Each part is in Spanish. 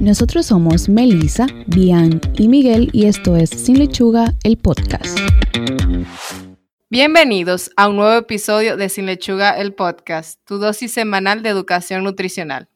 Nosotros somos Melissa, Bian y Miguel y esto es Sin Lechuga, el podcast. Bienvenidos a un nuevo episodio de Sin Lechuga, el podcast, tu dosis semanal de educación nutricional.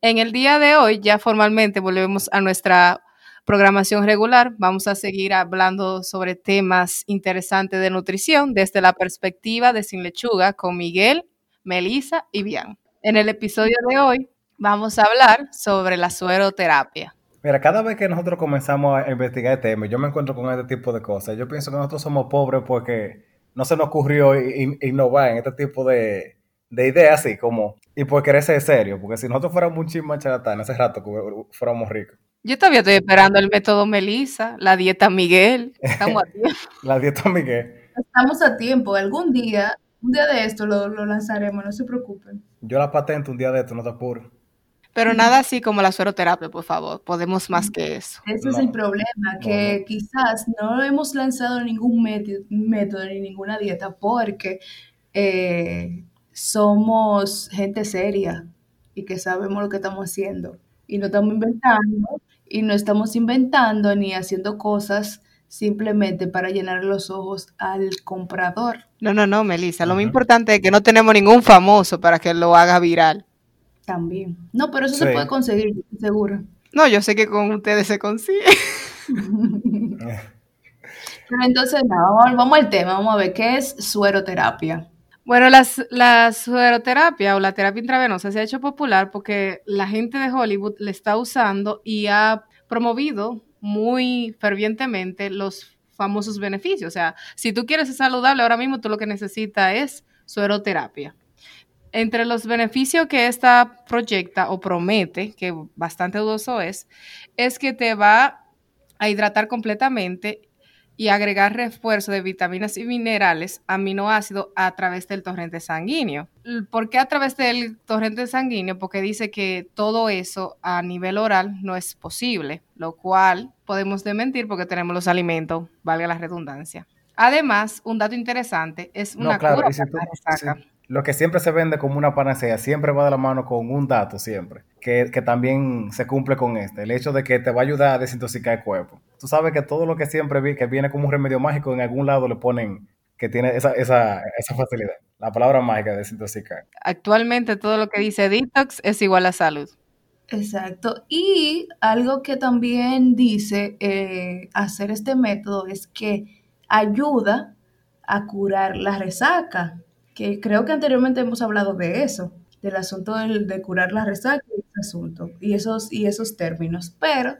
En el día de hoy ya formalmente volvemos a nuestra programación regular. Vamos a seguir hablando sobre temas interesantes de nutrición desde la perspectiva de Sin Lechuga con Miguel, Melissa y Bian. En el episodio de hoy vamos a hablar sobre la sueroterapia. Mira, cada vez que nosotros comenzamos a investigar este tema, yo me encuentro con este tipo de cosas. Yo pienso que nosotros somos pobres porque no se nos ocurrió innovar en este tipo de, de ideas así como, y por querer ser serio, porque si nosotros fuéramos un chisme charlatán hace rato fuéramos ricos. Yo todavía estoy esperando el método Melissa, la dieta Miguel. Estamos a tiempo. la dieta Miguel. Estamos a tiempo. Algún día, un día de esto lo, lo lanzaremos, no se preocupen. Yo la patento un día de esto, no te apures. Pero nada así como la sueroterapia, por favor. Podemos más que eso. Ese es el problema, que quizás no hemos lanzado ningún método ni ninguna dieta porque eh, somos gente seria y que sabemos lo que estamos haciendo. Y no estamos inventando, y no estamos inventando ni haciendo cosas simplemente para llenar los ojos al comprador. No, no, no, Melissa. Lo más importante es que no tenemos ningún famoso para que lo haga viral. También. No, pero eso se puede conseguir, seguro. No, yo sé que con ustedes se consigue. pero entonces, vamos, vamos, al tema, vamos a ver qué es sueroterapia. Bueno, las, la sueroterapia o la terapia intravenosa se ha hecho popular porque la gente de Hollywood le está usando y ha promovido muy fervientemente los famosos beneficios. O sea, si tú quieres ser saludable ahora mismo, tú lo que necesitas es sueroterapia. Entre los beneficios que esta proyecta o promete, que bastante dudoso es, es que te va a hidratar completamente y agregar refuerzo de vitaminas y minerales, aminoácidos a través del torrente sanguíneo. ¿Por qué a través del torrente sanguíneo? Porque dice que todo eso a nivel oral no es posible, lo cual podemos dementir porque tenemos los alimentos, valga la redundancia. Además, un dato interesante es una cura para la resaca lo que siempre se vende como una panacea siempre va de la mano con un dato siempre, que, también se cumple con este, el hecho de que te va a ayudar a desintoxicar el cuerpo. Tú sabes que todo lo que siempre vi, que viene como un remedio mágico, en algún lado le ponen que tiene esa, esa, esa facilidad. La palabra mágica de desintoxicar. Actualmente todo lo que dice detox es igual a salud. Exacto. Y algo que también dice eh, hacer este método es que ayuda a curar la resaca que creo que anteriormente hemos hablado de eso, del asunto de curar la resaca y ese asunto, y esos, y esos términos, pero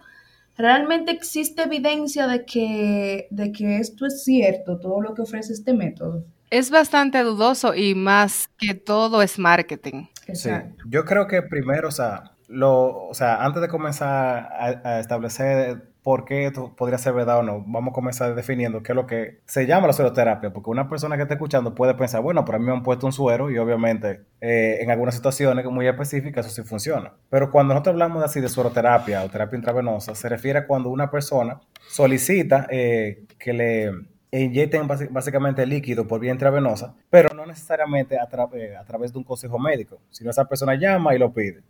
realmente existe evidencia de que, de que esto es cierto, todo lo que ofrece este método. Es bastante dudoso y más que todo es marketing. Sí, yo creo que primero, o sea, lo, o sea, antes de comenzar a establecer por qué esto podría ser verdad o no. Vamos a comenzar definiendo qué es lo que se llama la sueroterapia, porque una persona que está escuchando puede pensar, bueno, pero a mí me han puesto un suero y obviamente eh, en algunas situaciones muy específicas eso sí funciona. Pero cuando nosotros hablamos así de sueroterapia o terapia intravenosa, se refiere a cuando una persona solicita eh, que le inyecten básicamente líquido por vía intravenosa, pero no necesariamente a, eh, a través de un consejo médico, sino esa persona llama y lo pide.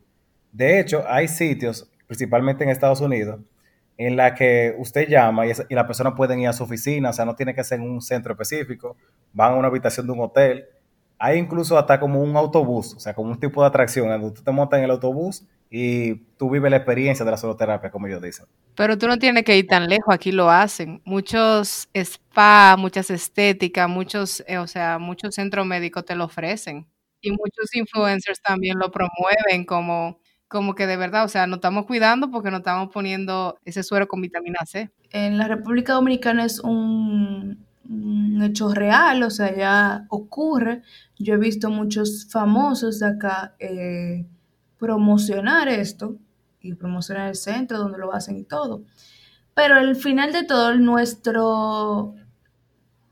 De hecho, hay sitios, principalmente en Estados Unidos, en la que usted llama y, la persona puede ir a su oficina, o sea, no tiene que ser en un centro específico, van a una habitación de un hotel. Hay incluso hasta como un autobús, o sea, como un tipo de atracción, donde tú te montas en el autobús y tú vives la experiencia de la soloterapia, como ellos dicen. Pero tú no tienes que ir tan lejos, aquí lo hacen. Muchos spa, muchas estéticas, muchos, eh, o sea, muchos centros médicos te lo ofrecen. Y muchos influencers también lo promueven como como que de verdad, o sea, nos estamos cuidando porque nos estamos poniendo ese suero con vitamina C. En la República Dominicana es un, hecho real, o sea, ya ocurre. Yo he visto muchos famosos de acá eh, promocionar esto y promocionar el centro donde lo hacen y todo. Pero al final de todo, nuestro,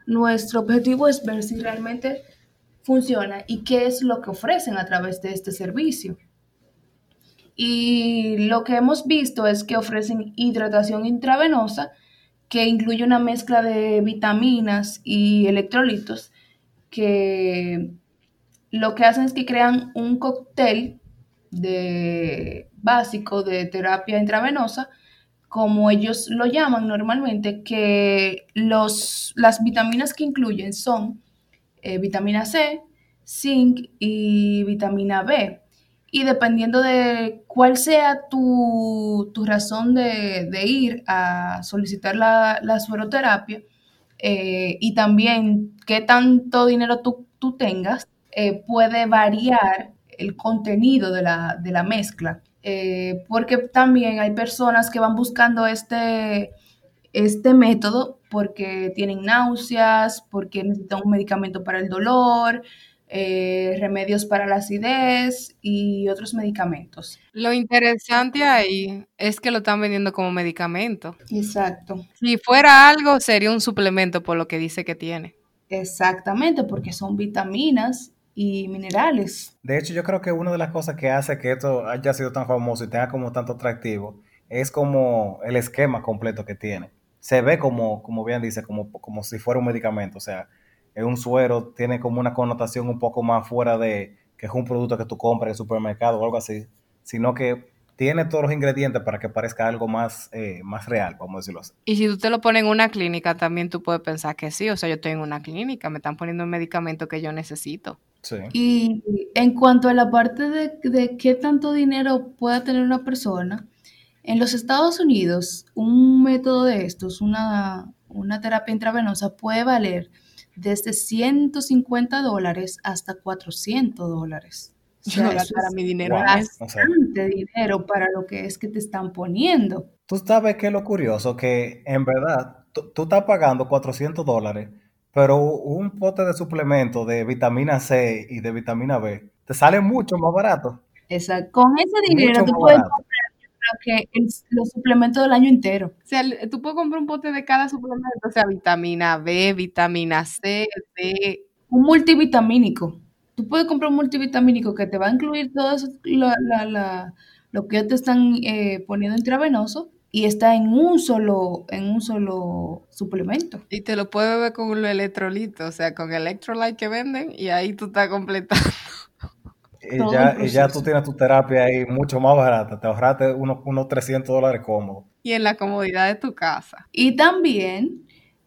nuestro objetivo es ver si realmente funciona y qué es lo que ofrecen a través de este servicio. Y lo que hemos visto es que ofrecen hidratación intravenosa que incluye una mezcla de vitaminas y electrolitos que lo que hacen es que crean un cóctel de, básico de terapia intravenosa, como ellos lo llaman normalmente, que los, las vitaminas que incluyen son eh, vitamina C, zinc y vitamina B. Y dependiendo de cuál sea tu, razón de, ir a solicitar la, la sueroterapia eh, y también qué tanto dinero tú, tengas, eh, puede variar el contenido de la, de la mezcla. Eh, porque también hay personas que van buscando este, este método porque tienen náuseas, porque necesitan un medicamento para el dolor, eh, remedios para la acidez y otros medicamentos. Lo interesante ahí es que lo están vendiendo como medicamento. Exacto. Si fuera algo, sería un suplemento por lo que dice que tiene. Exactamente, porque son vitaminas y minerales. De hecho, yo creo que una de las cosas que hace que esto haya sido tan famoso y tenga como tanto atractivo es como el esquema completo que tiene. Se ve como, como bien dice, como, como si fuera un medicamento. O sea, es un suero, tiene como una connotación un poco más fuera de que es un producto que tú compras en el supermercado o algo así, sino que tiene todos los ingredientes para que parezca algo más, eh, más real, vamos a decirlo así. Y si tú te lo pones en una clínica, también tú puedes pensar que sí, o sea, yo estoy en una clínica, me están poniendo un medicamento que yo necesito. Y en cuanto a la parte de, qué tanto dinero pueda tener una persona, en los Estados Unidos un método de estos, una, una terapia intravenosa, puede valer desde 150 dólares hasta 400 dólares. O sea, para mi dinero es bastante dinero para lo que es que te están poniendo. Tú sabes que es lo curioso, que en verdad tú estás pagando 400 dólares pero un pote de suplemento de vitamina C y de vitamina B te sale mucho más barato. Exacto. Con ese dinero tú puedes comprar que los suplementos del año entero. O sea, tú puedes comprar un pote de cada suplemento, o sea, vitamina B, vitamina C, D. Un multivitamínico. Tú puedes comprar un multivitamínico que te va a incluir todo eso, lo que te están eh, poniendo intravenoso y está en un solo, en un solo suplemento. Y te lo puedes beber con los electrolitos, o sea, con el electrolyte que venden y ahí tú estás completando. Y ya, y ya, tú tienes tu terapia ahí mucho más barata, te ahorraste unos, unos 300 dólares cómodos. Y en la comodidad de tu casa. Y también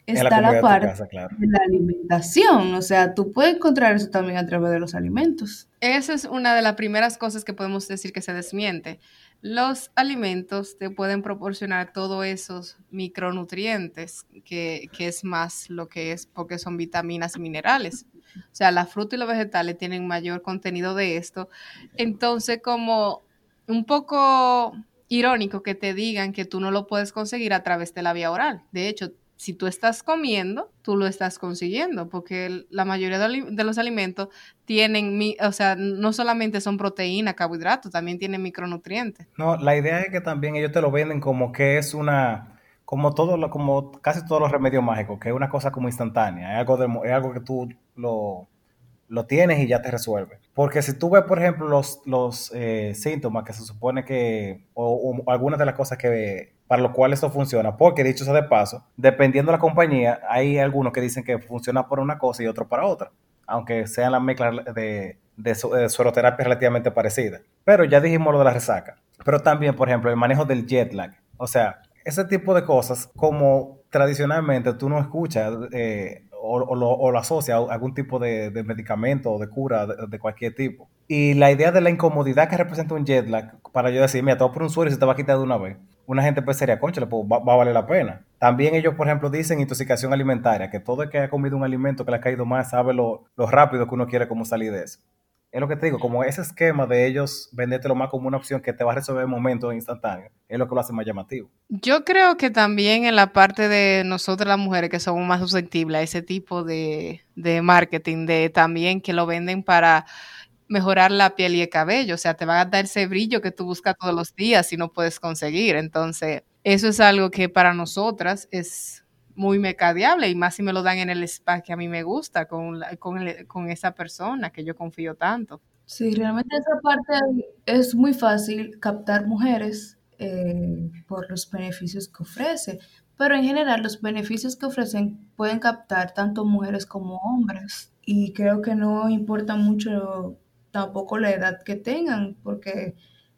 está la, parte de la alimentación, o sea, tú puedes encontrar eso también a través de los alimentos. Esa es una de las primeras cosas que podemos decir que se desmiente los alimentos te pueden proporcionar todos esos micronutrientes, que, es más lo que es porque son vitaminas y minerales. O sea, la fruta y los vegetales tienen mayor contenido de esto. Entonces, como un poco irónico que te digan que tú no lo puedes conseguir a través de la vía oral. De hecho, si tú estás comiendo, tú lo estás consiguiendo, porque la mayoría de los alimentos tienen, o sea, no solamente son proteínas, carbohidratos, también tienen micronutrientes. No, la idea es que también ellos te lo venden como que es una, como todo lo, como casi todos los remedios mágicos, que es una cosa como instantánea, es algo, de, es algo que tú lo, lo tienes y ya te resuelve. Porque si tú ves, por ejemplo, los, los eh, síntomas que se supone que, o, algunas de las cosas que para lo cual esto funciona, porque dicho sea de paso, dependiendo de la compañía, hay algunos que dicen que funciona para una cosa y otro para otra, aunque sean las mezclas de, de, de sueroterapia relativamente parecidas. Pero ya dijimos lo de la resaca. Pero también, por ejemplo, el manejo del jet lag. O sea, ese tipo de cosas, como tradicionalmente tú no escuchas eh, o, lo, o, lo, asocia a algún tipo de, medicamento o de cura de, cualquier tipo. Y la idea de la incomodidad que representa un jet lag, para yo decir, mira, todo por un suero y se te va a quitar de una vez, una gente pues sería, concha, pues va, va, a valer la pena. También ellos, por ejemplo, dicen intoxicación alimentaria, que todo el que haya comido un alimento que le ha caído más sabe lo, lo rápido que uno quiere como salir de eso es lo que te digo, como ese esquema de ellos vendértelo más como una opción que te va a resolver en momentos instantáneos, es lo que lo hace más llamativo. Yo creo que también en la parte de nosotras las mujeres que somos más susceptibles a ese tipo de, de marketing, de también que lo venden para mejorar la piel y el cabello, o sea, te va a dar ese brillo que tú buscas todos los días y no puedes conseguir. Entonces, eso es algo que para nosotras es muy mercadeable y más si me lo dan en el spa que a mí me gusta con, con, esa persona que yo confío tanto. Sí, realmente esa parte es muy fácil captar mujeres eh, por los beneficios que ofrece, pero en general los beneficios que ofrecen pueden captar tanto mujeres como hombres y creo que no importa mucho tampoco la edad que tengan porque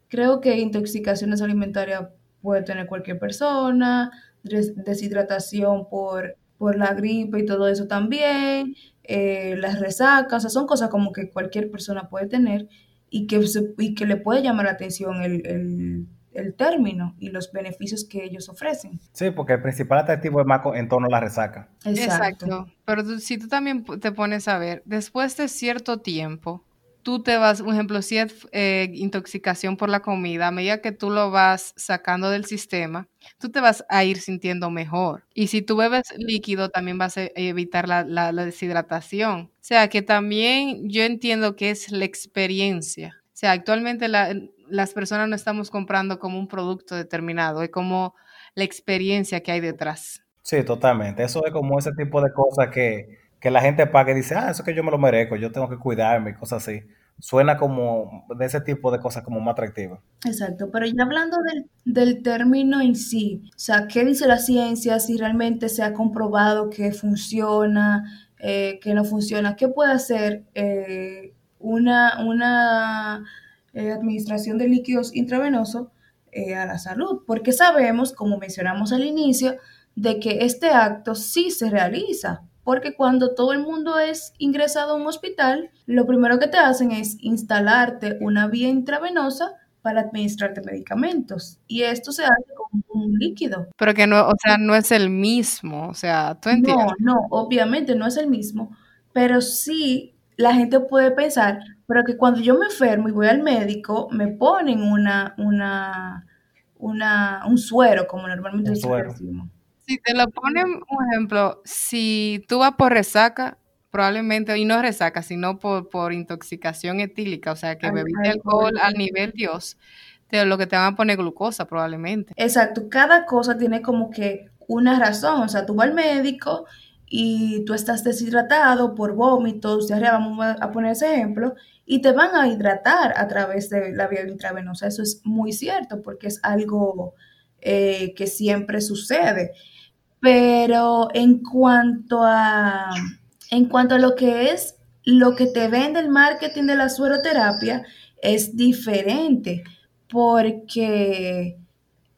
creo que intoxicaciones alimentarias puede tener cualquier persona, deshidratación por, por la gripe y todo eso también, eh, las resacas, o sea, son cosas como que cualquier persona puede tener y que, y que le puede llamar la atención el, término y los beneficios que ellos ofrecen. Sí, porque el principal atractivo es más en torno a la resaca. Exacto. Pero si tú también te pones a ver, después de cierto tiempo, tú te vas, por ejemplo, si es eh, intoxicación por la comida, a medida que tú lo vas sacando del sistema, tú te vas a ir sintiendo mejor. Y si tú bebes líquido, también vas a evitar la, deshidratación. O sea, que también yo entiendo que es la experiencia. O sea, actualmente las personas no estamos comprando como un producto determinado, es como la experiencia que hay detrás. Sí, totalmente. Eso es como ese tipo de cosas que que la gente pague y dice, ah, eso que yo me lo merezco, yo tengo que cuidarme y cosas así. Suena como de ese tipo de cosas como más atractivas. Exacto, pero ya hablando del, término en sí, o sea, ¿qué dice la ciencia? Si realmente se ha comprobado que funciona, eh, que no funciona, ¿qué puede hacer eh, una, una eh, administración de líquidos intravenosos a la salud? Porque sabemos, como mencionamos al inicio, de que este acto sí se realiza porque cuando todo el mundo es ingresado a un hospital, lo primero que te hacen es instalarte una vía intravenosa para administrarte medicamentos. Y esto se hace con un líquido. Pero que no, o sea, no es el mismo. O sea, tú entiendes. No, no, obviamente no es el mismo. Pero sí, la gente puede pensar, pero que cuando yo me enfermo y voy al médico, me ponen una, una, una, un suero, como normalmente se decimos. Si te lo ponen, un ejemplo, si tú vas por resaca, probablemente, y no resaca, sino por, por intoxicación etílica, o sea, que bebiste alcohol al nivel Dios, te, lo que te van a poner glucosa probablemente. Exacto, cada cosa tiene como que una razón, o sea, tú vas al médico y tú estás deshidratado por vómitos, diarrea, vamos a poner ese ejemplo, y te van a hidratar a través de la vía intravenosa. Eso es muy cierto porque es algo eh, que siempre sucede. Pero en cuanto a, en cuanto a lo que es lo que te vende el marketing de la sueroterapia, es diferente porque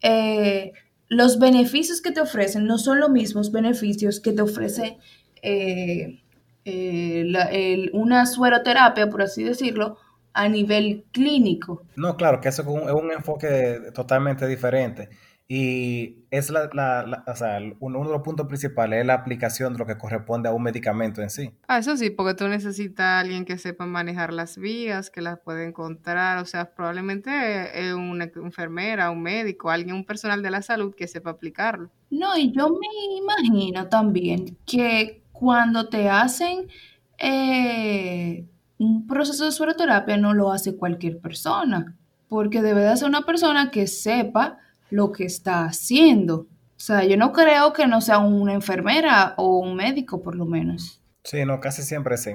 eh, los beneficios que te ofrecen no son los mismos beneficios que te ofrece eh, eh, una sueroterapia, por así decirlo, a nivel clínico. No, claro, que eso es un enfoque totalmente diferente. Y es la, la, o sea, uno, de los puntos principales es la aplicación de lo que corresponde a un medicamento en sí. Ah, eso sí, porque tú necesitas a alguien que sepa manejar las vías, que las puede encontrar, o sea, probablemente es una enfermera, un médico, alguien, un personal de la salud que sepa aplicarlo. No, y yo me imagino también que cuando te hacen eh, un proceso de sueroterapia no lo hace cualquier persona, porque debe de ser una persona que sepa lo que está haciendo. O sea, yo no creo que no sea una enfermera o un médico, por lo menos. Sí, no, casi siempre sí.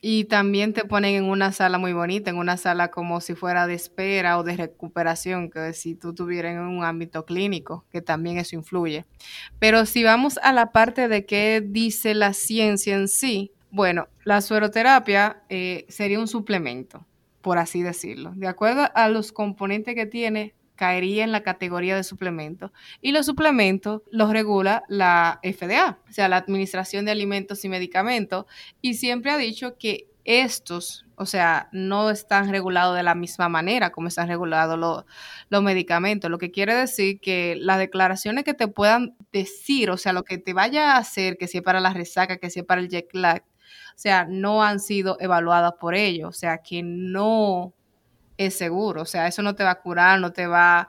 Y también te ponen en una sala muy bonita, en una sala como si fuera de espera o de recuperación, que si tú tuvieras en un ámbito clínico, que también eso influye. Pero si vamos a la parte de qué dice la ciencia en sí, bueno, la sueroterapia eh, sería un suplemento, por así decirlo. De acuerdo a los componentes que tiene, caería en la categoría de suplementos. Y los suplementos los regula la FDA, o sea, la Administración de Alimentos y Medicamentos, y siempre ha dicho que estos, o sea, no están regulados de la misma manera como están regulados los, medicamentos. Lo que quiere decir que las declaraciones que te puedan decir, o sea, lo que te vaya a hacer, que sea para la resaca, que sea para el jet lag, o sea, no han sido evaluadas por ellos, o sea, que no es seguro. O sea, eso no te va a curar, no te va,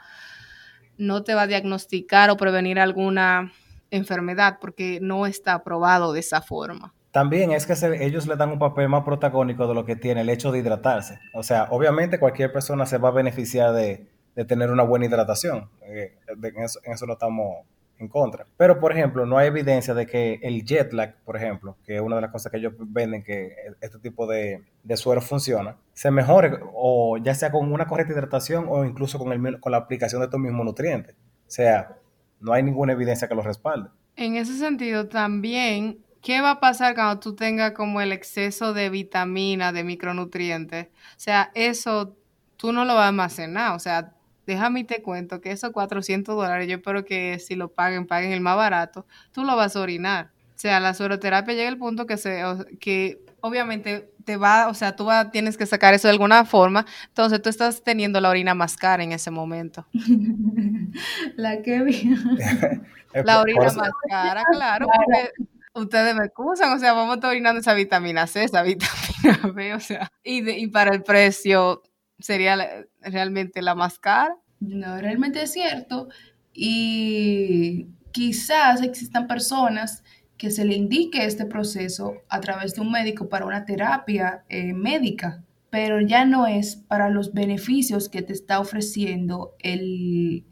no te va a diagnosticar o prevenir alguna enfermedad porque no está aprobado de esa forma. También es que ellos le dan un papel más protagónico de lo que tiene el hecho de hidratarse. O sea, obviamente cualquier persona se va a beneficiar de, tener una buena hidratación. Eh, en, eso, en, eso, no estamos en contra. Pero, por ejemplo, no hay evidencia de que el jet lag, por ejemplo, que es una de las cosas que ellos venden, que este tipo de, suero funciona, se mejore o ya sea con una correcta hidratación o incluso con, el, con la aplicación de estos mismos nutrientes. O sea, no hay ninguna evidencia que lo respalde. En ese sentido, también, ¿qué va a pasar cuando tú tengas como el exceso de vitamina, de micronutrientes? O sea, eso tú no lo vas a almacenar. O sea, déjame y te cuento que esos 400 dólares, yo espero que si lo paguen, paguen el más barato, tú lo vas a orinar. O sea, la sueroterapia llega al punto que, se, que obviamente te va, o sea, tú tienes que sacar eso de alguna forma, entonces tú estás teniendo la orina más cara en ese momento. la que vi. la orina más cara, claro, porque ustedes me excusan, o sea, vamos a estar orinando esa vitamina C, esa vitamina B, o sea, y, y para el precio sería realmente la más cara. No, realmente es cierto. Y quizás existan personas que se le indique este proceso a través de un médico para una terapia eh, médica, pero ya no es para los beneficios que te está ofreciendo el,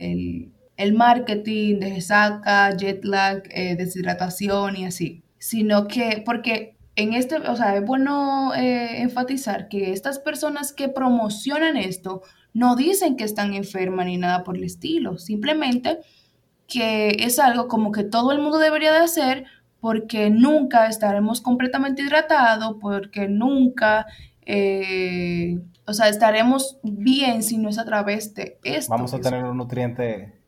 marketing de resaca, jet lag, eh, deshidratación y así, sino que porque en este, o sea, es bueno eh, enfatizar que estas personas que promocionan esto no dicen que están enfermas ni nada por el estilo, simplemente que es algo como que todo el mundo debería de hacer porque nunca estaremos completamente hidratados, porque nunca, eh, o sea, estaremos bien si no es a través de esto. Vamos a tener un nutriente.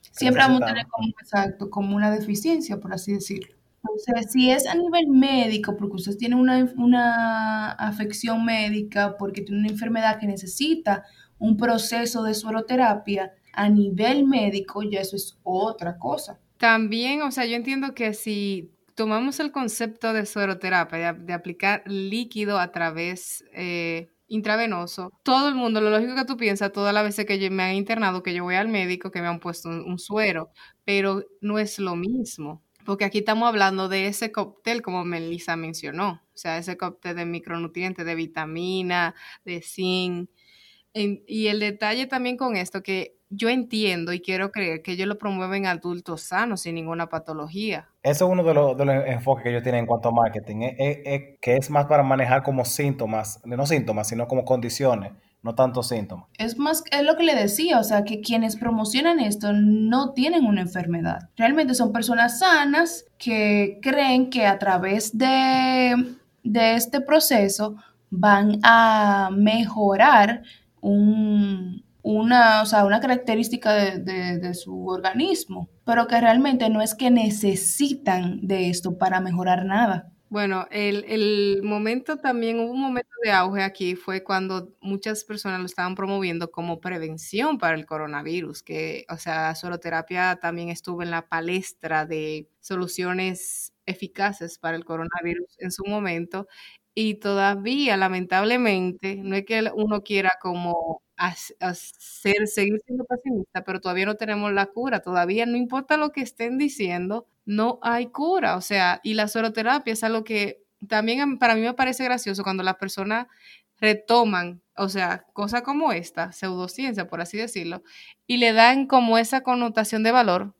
Siempre vamos a tener como, exacto, como una deficiencia, por así decirlo. Sea, si es a nivel médico, porque usted tiene una, una afección médica, porque tiene una enfermedad que necesita un proceso de sueroterapia, a nivel médico ya eso es otra cosa. También, o sea, yo entiendo que si tomamos el concepto de sueroterapia, de, aplicar líquido a través eh, intravenoso, todo el mundo, lo lógico que tú piensas, todas las veces que yo me han internado, que yo voy al médico, que me han puesto un, suero, pero no es lo mismo. Porque aquí estamos hablando de ese cóctel, como Melissa mencionó, o sea, ese cóctel de micronutrientes, de vitamina, de zinc. y el detalle también con esto, que yo entiendo y quiero creer que ellos lo promueven adultos sanos sin ninguna patología. Eso es uno de los, enfoques que ellos tienen en cuanto a marketing, que es más para manejar como síntomas, no síntomas, sino como condiciones, no tanto síntomas. Es más, es lo que le decía, o sea, que quienes promocionan esto no tienen una enfermedad. Realmente son personas sanas que creen que a través de, de este proceso van a mejorar un, una, o sea, una característica de, su organismo, pero que realmente no es que necesitan de esto para mejorar nada. Bueno, el, el, momento también, hubo un momento de auge aquí, fue cuando muchas personas lo estaban promoviendo como prevención para el coronavirus, que, o sea, la soloterapia también estuvo en la palestra de soluciones eficaces para el coronavirus en su momento. Y todavía, lamentablemente, no es que uno quiera como hacer, seguir siendo pesimista, pero todavía no tenemos la cura, todavía no importa lo que estén diciendo, no hay cura, o sea, y la soroterapia es algo que también para mí me parece gracioso cuando las personas retoman, o sea, cosas como esta, pseudociencia, por así decirlo, y le dan como esa connotación de valor.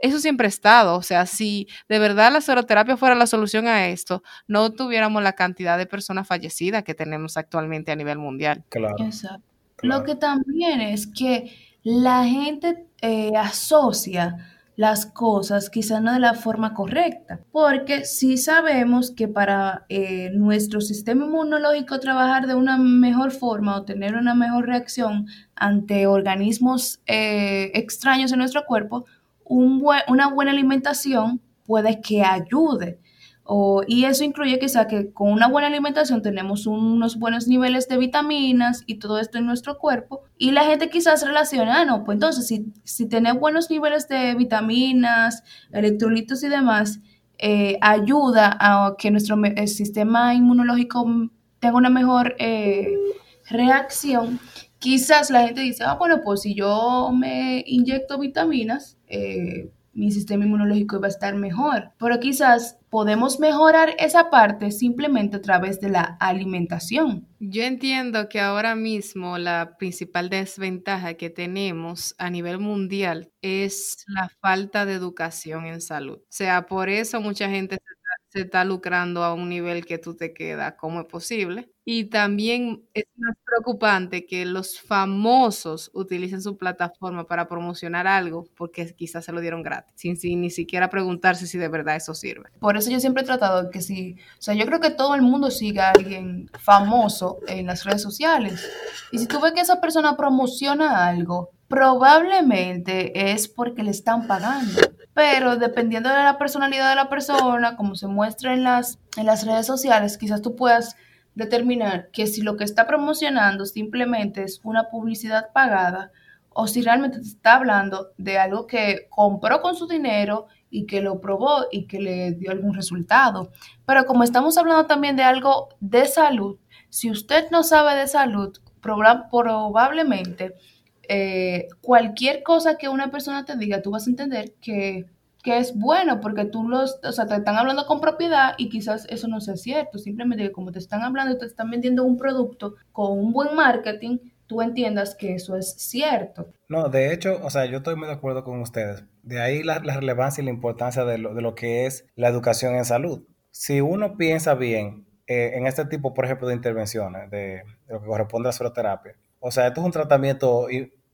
Eso siempre ha estado, o sea, si de verdad la soroterapia fuera la solución a esto, no tuviéramos la cantidad de personas fallecidas que tenemos actualmente a nivel mundial. Claro. Exacto. Lo que también es que la gente eh, asocia las cosas quizá no de la forma correcta, porque sí sabemos que para eh, nuestro sistema inmunológico trabajar de una mejor forma o tener una mejor reacción ante organismos eh, extraños en nuestro cuerpo, una buena alimentación puede que ayude y eso incluye quizá que con una buena alimentación tenemos unos buenos niveles de vitaminas y todo esto en nuestro cuerpo. Y la gente quizás relaciona, ah, no, pues entonces si, si tenemos buenos niveles de vitaminas, electrolitos y demás, eh, ayuda a que nuestro sistema inmunológico tenga una mejor eh, reacción. Quizás la gente dice, ah, bueno, pues si yo me inyecto vitaminas, eh, mi sistema inmunológico va a estar mejor. Pero quizás podemos mejorar esa parte simplemente a través de la alimentación. Yo entiendo que ahora mismo la principal desventaja que tenemos a nivel mundial es la falta de educación en salud. O sea, por eso mucha gente se se está lucrando a un nivel que tú te quedas, ¿cómo es posible? Y también es más preocupante que los famosos utilicen su plataforma para promocionar algo porque quizás se lo dieron gratis, sin, sin, ni siquiera preguntarse si de verdad eso sirve. Por eso yo siempre he tratado que si, o sea, yo creo que todo el mundo siga a alguien famoso en las redes sociales. Y si tú ves que esa persona promociona algo, probablemente es porque le están pagando. Pero dependiendo de la personalidad de la persona, como se muestra en las, en las redes sociales, quizás tú puedas determinar que si lo que está promocionando simplemente es una publicidad pagada o si realmente te está hablando de algo que compró con su dinero y que lo probó y que le dio algún resultado. Pero como estamos hablando también de algo de salud, si usted no sabe de salud, probablemente eh, cualquier cosa que una persona te diga, tú vas a entender que, es bueno, porque tú los, o sea, te están hablando con propiedad y quizás eso no sea cierto. Simplemente que como te están hablando y te están vendiendo un producto con un buen marketing, tú entiendas que eso es cierto. No, de hecho, o sea, yo estoy muy de acuerdo con ustedes. De ahí la, relevancia y la importancia de lo, de lo, que es la educación en salud. Si uno piensa bien eh, en este tipo, por ejemplo, de intervenciones, de, de, lo que corresponde a la soloterapia, o sea, esto es un tratamiento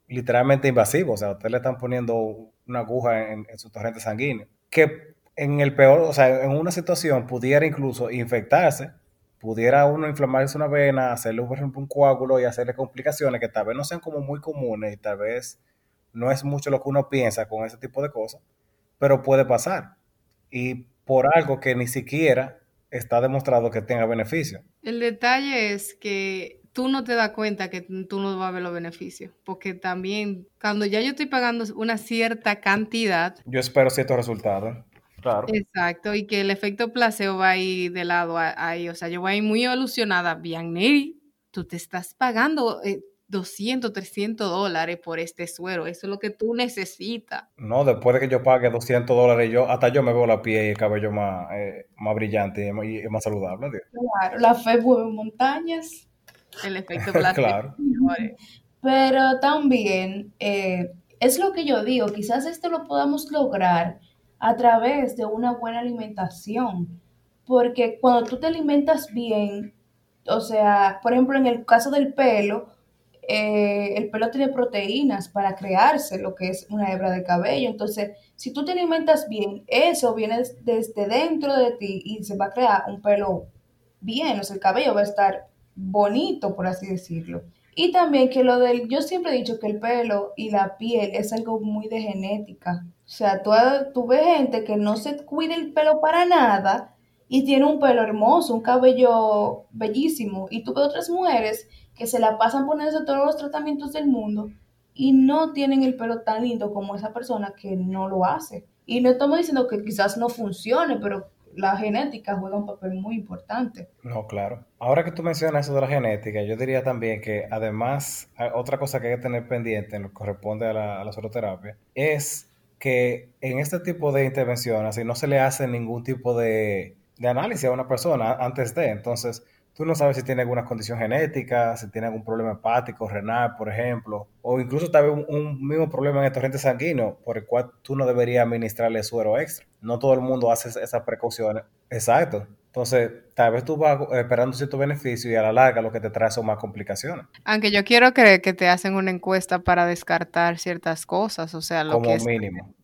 literalmente invasivo, o sea, usted le están poniendo una aguja en, su torrente sanguíneo, que en el peor, o sea, en una situación pudiera incluso infectarse, pudiera uno inflamarse una vena, hacerle un coágulo y hacerle complicaciones que tal vez no sean como muy comunes y tal vez no es mucho lo que uno piensa con ese tipo de cosas, pero puede pasar. Y por algo que ni siquiera está demostrado que tenga beneficio. El detalle es que tú no te das cuenta que tú no vas a ver los beneficios, porque también cuando ya yo estoy pagando una cierta cantidad. Yo espero ciertos resultados. Claro. Exacto, y que el efecto placebo va ahí de lado ahí, o sea, yo voy a ir muy ilusionada, bien, Neri, tú te estás pagando 200, eh, 300 dólares por este suero, eso es lo que tú necesitas. No, después de que yo pague 200 dólares, yo hasta yo me veo la piel y el cabello más, eh, más brillante y, más saludable. Claro, la fe mueve montañas. El efecto placebo. Pero también eh, es lo que yo digo, quizás esto lo podamos lograr a través de una buena alimentación, porque cuando tú te alimentas bien, o sea, por ejemplo, en el caso del pelo, eh, el pelo tiene proteínas para crearse lo que es una hebra de cabello. Entonces, si tú te alimentas bien, eso viene desde dentro de ti y se va a crear un pelo bien, o sea, el cabello va a estar bonito, por así decirlo. Y también que lo del, yo siempre he dicho que el pelo y la piel es algo muy de genética. O sea, tú, tú ves gente que no se cuida el pelo para nada y tiene un pelo hermoso, un cabello bellísimo. Y tú ves otras mujeres que se la pasan poniéndose todos los tratamientos del mundo y no tienen el pelo tan lindo como esa persona que no lo hace. Y no estamos diciendo que quizás no funcione, pero la genética juega un papel muy importante. No, claro. Ahora que tú mencionas eso de la genética, yo diría también que además, otra cosa que hay que tener pendiente en lo que corresponde a la, a es que en este tipo de intervenciones, no se le hace ningún tipo de, de análisis a una persona antes de, entonces, tú no sabes si tiene alguna condición genética, si tiene algún problema hepático, renal, por ejemplo, o incluso tal vez un, mismo problema en el torrente sanguíneo por el cual tú no deberías administrarle suero extra. No todo el mundo hace esas precauciones. Exacto. Entonces, tal vez tú vas esperando cierto beneficio y a la larga lo que te trae son más complicaciones. Aunque yo quiero creer que te hacen una encuesta para descartar ciertas cosas, o sea, lo como que es mínimo.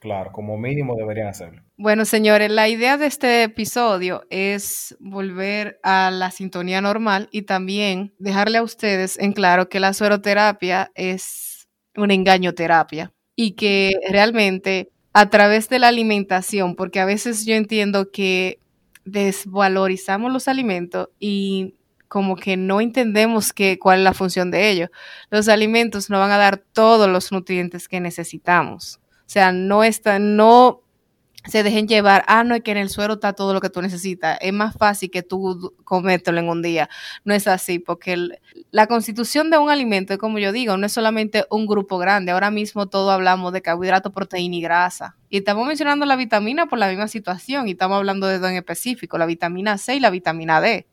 Claro, como mínimo deberían hacerlo. Bueno, señores, la idea de este episodio es volver a la sintonía normal y también dejarle a ustedes en claro que la sueroterapia es una engañoterapia y que realmente a través de la alimentación, porque a veces yo entiendo que desvalorizamos los alimentos y como que no entendemos que, cuál es la función de ellos. Los alimentos no van a dar todos los nutrientes que necesitamos. O sea, no está, no se dejen llevar, ah, no es que en el suero está todo lo que tú necesitas, es más fácil que tú comételo en un día. No es así, porque la constitución de un alimento, como yo digo, no es solamente un grupo grande, ahora mismo todo hablamos de carbohidrato, proteína y grasa. Y estamos mencionando la vitamina por la misma situación, y estamos hablando de dos en específico, la vitamina C y la vitamina D.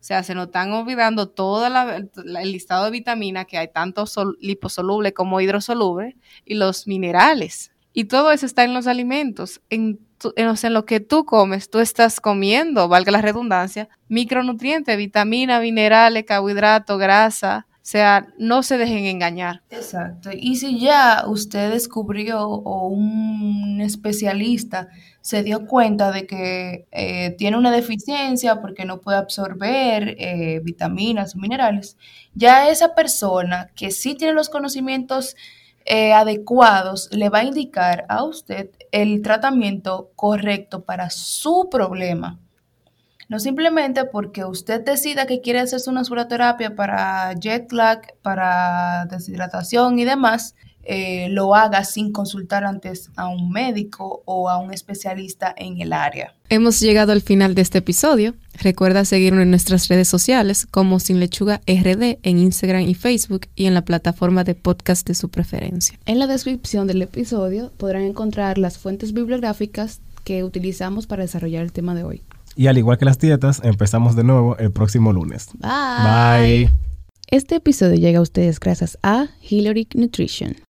O sea, se nos están olvidando todo el listado de vitaminas que hay tanto liposoluble como hidrosoluble y los minerales Y todo eso está en los alimentos. En, en, lo que tú comes, tú estás comiendo, valga la redundancia, micronutrientes, vitaminas, minerales, carbohidratos, grasa. O sea, no se dejen engañar. Exacto. Y si ya usted descubrió o un especialista se dio cuenta de que eh, tiene una deficiencia porque no puede absorber eh, vitaminas o minerales, ya esa persona que sí tiene los conocimientos eh, adecuados le va a indicar a usted el tratamiento correcto para su problema. No simplemente porque usted decida que quiere hacerse una suroterapia para jet lag, para deshidratación y demás, eh, lo haga sin consultar antes a un médico o a un especialista en el área. Hemos llegado al final de este episodio. Recuerda seguirnos en nuestras redes sociales como Sin Lechuga RD en Instagram y Facebook y en la plataforma de podcast de su preferencia. En la descripción del episodio podrán encontrar las fuentes bibliográficas que utilizamos para desarrollar el tema de hoy. Y al igual que las dietas, empezamos de nuevo el próximo lunes. Bye. Bye. Este episodio llega a ustedes gracias a Hillary Nutrition.